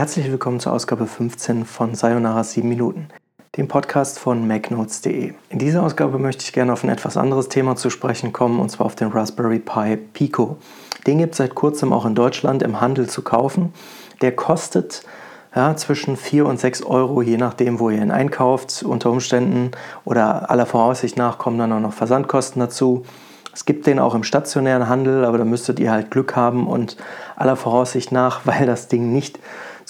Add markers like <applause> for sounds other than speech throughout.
Herzlich willkommen zur Ausgabe 15 von Sayonara 7 Minuten, dem Podcast von macnotes.de. In dieser Ausgabe möchte ich gerne auf ein etwas anderes Thema zu sprechen kommen, und zwar auf den Raspberry Pi Pico. Den gibt es seit kurzem auch in Deutschland im Handel zu kaufen. Der kostet ja, zwischen 4 und 6 Euro, je nachdem, wo ihr ihn einkauft, unter Umständen oder aller Voraussicht nach kommen dann auch noch Versandkosten dazu. Es gibt den auch im stationären Handel, aber da müsstet ihr halt Glück haben und aller Voraussicht nach, <laughs> weil das Ding nicht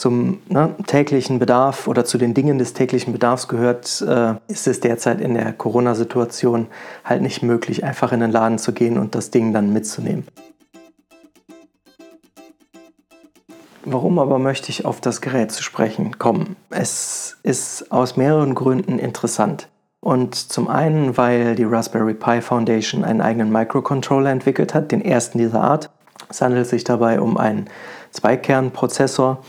zum ne, täglichen Bedarf oder zu den Dingen des täglichen Bedarfs gehört, äh, ist es derzeit in der Corona-Situation halt nicht möglich, einfach in den Laden zu gehen und das Ding dann mitzunehmen. Warum aber möchte ich auf das Gerät zu sprechen kommen? Es ist aus mehreren Gründen interessant. Und zum einen, weil die Raspberry Pi Foundation einen eigenen Microcontroller entwickelt hat, den ersten dieser Art. Es handelt sich dabei um einen Zweikernprozessor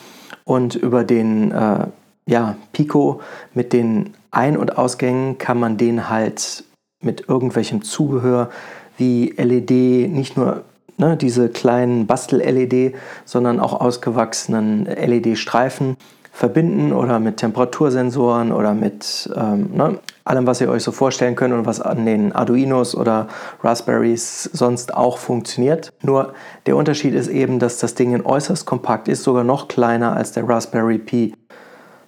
und über den äh, ja, Pico mit den Ein- und Ausgängen kann man den halt mit irgendwelchem Zubehör wie LED, nicht nur ne, diese kleinen Bastel-LED, sondern auch ausgewachsenen LED-Streifen verbinden oder mit Temperatursensoren oder mit ähm, ne, allem, was ihr euch so vorstellen könnt und was an den Arduinos oder Raspberries sonst auch funktioniert. Nur der Unterschied ist eben, dass das Ding in äußerst kompakt ist, sogar noch kleiner als der Raspberry Pi.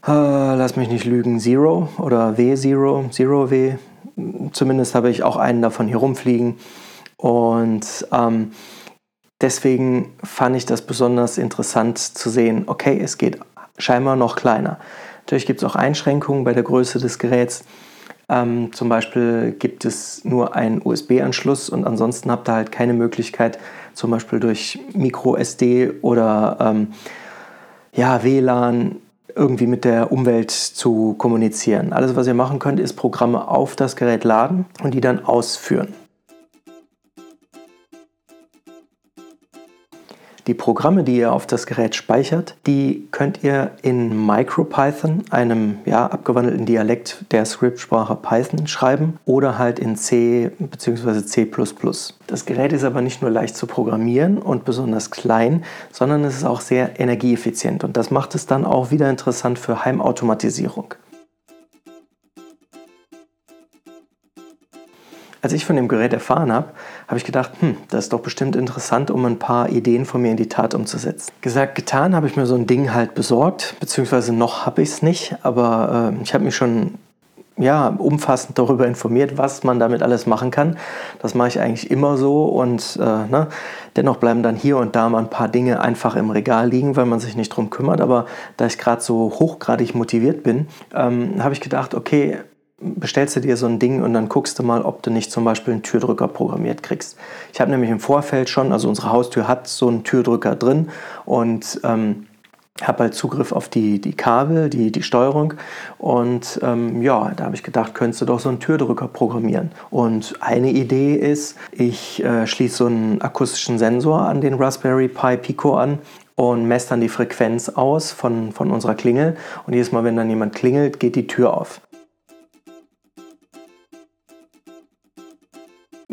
Äh, lass mich nicht lügen, Zero oder W0, Zero W. Zumindest habe ich auch einen davon hier rumfliegen. Und ähm, deswegen fand ich das besonders interessant zu sehen, okay, es geht scheinbar noch kleiner. Natürlich gibt es auch Einschränkungen bei der Größe des Geräts. Ähm, zum Beispiel gibt es nur einen USB-Anschluss und ansonsten habt ihr halt keine Möglichkeit, zum Beispiel durch Micro-SD oder ähm, ja, WLAN irgendwie mit der Umwelt zu kommunizieren. Alles, was ihr machen könnt, ist Programme auf das Gerät laden und die dann ausführen. Die Programme, die ihr auf das Gerät speichert, die könnt ihr in MicroPython, einem ja, abgewandelten Dialekt der Scriptsprache Python, schreiben oder halt in C bzw. C++. Das Gerät ist aber nicht nur leicht zu programmieren und besonders klein, sondern es ist auch sehr energieeffizient und das macht es dann auch wieder interessant für Heimautomatisierung. Als ich von dem Gerät erfahren habe, habe ich gedacht, hm, das ist doch bestimmt interessant, um ein paar Ideen von mir in die Tat umzusetzen. Gesagt, getan habe ich mir so ein Ding halt besorgt, beziehungsweise noch habe ich es nicht, aber äh, ich habe mich schon ja, umfassend darüber informiert, was man damit alles machen kann. Das mache ich eigentlich immer so und äh, ne, dennoch bleiben dann hier und da mal ein paar Dinge einfach im Regal liegen, weil man sich nicht drum kümmert. Aber da ich gerade so hochgradig motiviert bin, ähm, habe ich gedacht, okay, bestellst du dir so ein Ding und dann guckst du mal, ob du nicht zum Beispiel einen Türdrücker programmiert kriegst. Ich habe nämlich im Vorfeld schon, also unsere Haustür hat so einen Türdrücker drin und ähm, habe halt Zugriff auf die, die Kabel, die, die Steuerung und ähm, ja, da habe ich gedacht, könntest du doch so einen Türdrücker programmieren. Und eine Idee ist, ich äh, schließe so einen akustischen Sensor an den Raspberry Pi Pico an und messe dann die Frequenz aus von, von unserer Klingel und jedes Mal, wenn dann jemand klingelt, geht die Tür auf.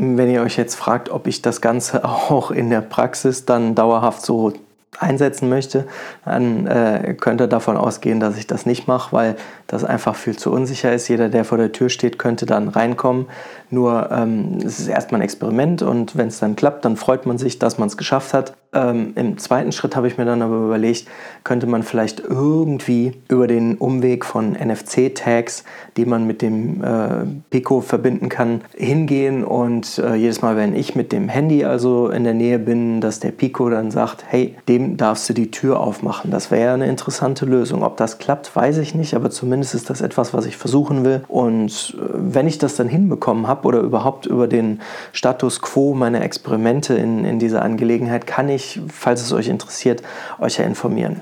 Wenn ihr euch jetzt fragt, ob ich das Ganze <laughs> auch in der Praxis dann dauerhaft so einsetzen möchte, dann äh, könnt ihr davon ausgehen, dass ich das nicht mache, weil das einfach viel zu unsicher ist. Jeder, der vor der Tür steht, könnte dann reinkommen. Nur ähm, es ist erstmal ein Experiment und wenn es dann klappt, dann freut man sich, dass man es geschafft hat. Ähm, Im zweiten Schritt habe ich mir dann aber überlegt, könnte man vielleicht irgendwie über den Umweg von NFC-Tags, die man mit dem äh, Pico verbinden kann, hingehen und äh, jedes Mal, wenn ich mit dem Handy also in der Nähe bin, dass der Pico dann sagt, hey, dem darfst du die Tür aufmachen. Das wäre ja eine interessante Lösung. Ob das klappt, weiß ich nicht, aber zumindest ist das etwas, was ich versuchen will. Und äh, wenn ich das dann hinbekommen habe oder überhaupt über den Status quo meiner Experimente in, in dieser Angelegenheit, kann ich ich, falls es euch interessiert, euch ja informieren.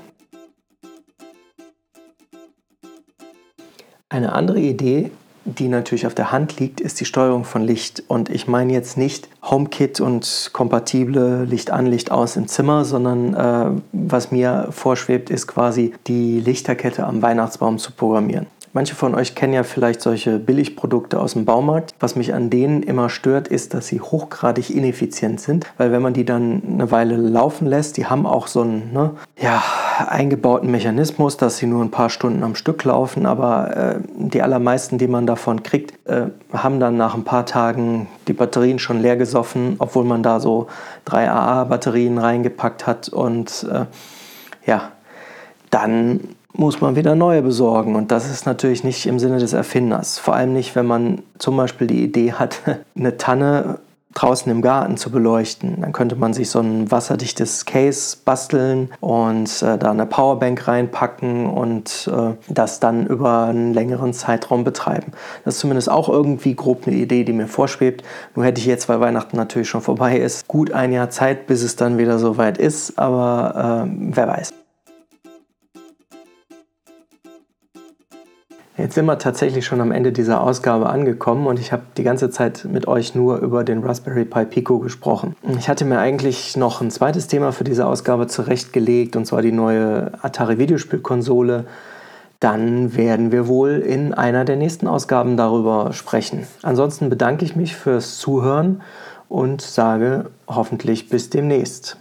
Eine andere Idee, die natürlich auf der Hand liegt, ist die Steuerung von Licht. Und ich meine jetzt nicht HomeKit und kompatible Licht an, Licht aus im Zimmer, sondern äh, was mir vorschwebt, ist quasi die Lichterkette am Weihnachtsbaum zu programmieren. Manche von euch kennen ja vielleicht solche Billigprodukte aus dem Baumarkt. Was mich an denen immer stört, ist, dass sie hochgradig ineffizient sind, weil wenn man die dann eine Weile laufen lässt, die haben auch so einen ne, ja, eingebauten Mechanismus, dass sie nur ein paar Stunden am Stück laufen, aber äh, die allermeisten, die man davon kriegt, äh, haben dann nach ein paar Tagen die Batterien schon leer gesoffen, obwohl man da so drei AA-Batterien reingepackt hat und äh, ja, dann muss man wieder neue besorgen. Und das ist natürlich nicht im Sinne des Erfinders. Vor allem nicht, wenn man zum Beispiel die Idee hat, <laughs> eine Tanne draußen im Garten zu beleuchten. Dann könnte man sich so ein wasserdichtes Case basteln und äh, da eine Powerbank reinpacken und äh, das dann über einen längeren Zeitraum betreiben. Das ist zumindest auch irgendwie grob eine Idee, die mir vorschwebt. Nur hätte ich jetzt, weil Weihnachten natürlich schon vorbei ist, gut ein Jahr Zeit, bis es dann wieder soweit ist. Aber äh, wer weiß. Jetzt sind wir tatsächlich schon am Ende dieser Ausgabe angekommen und ich habe die ganze Zeit mit euch nur über den Raspberry Pi Pico gesprochen. Ich hatte mir eigentlich noch ein zweites Thema für diese Ausgabe zurechtgelegt und zwar die neue Atari Videospielkonsole. Dann werden wir wohl in einer der nächsten Ausgaben darüber sprechen. Ansonsten bedanke ich mich fürs Zuhören und sage hoffentlich bis demnächst.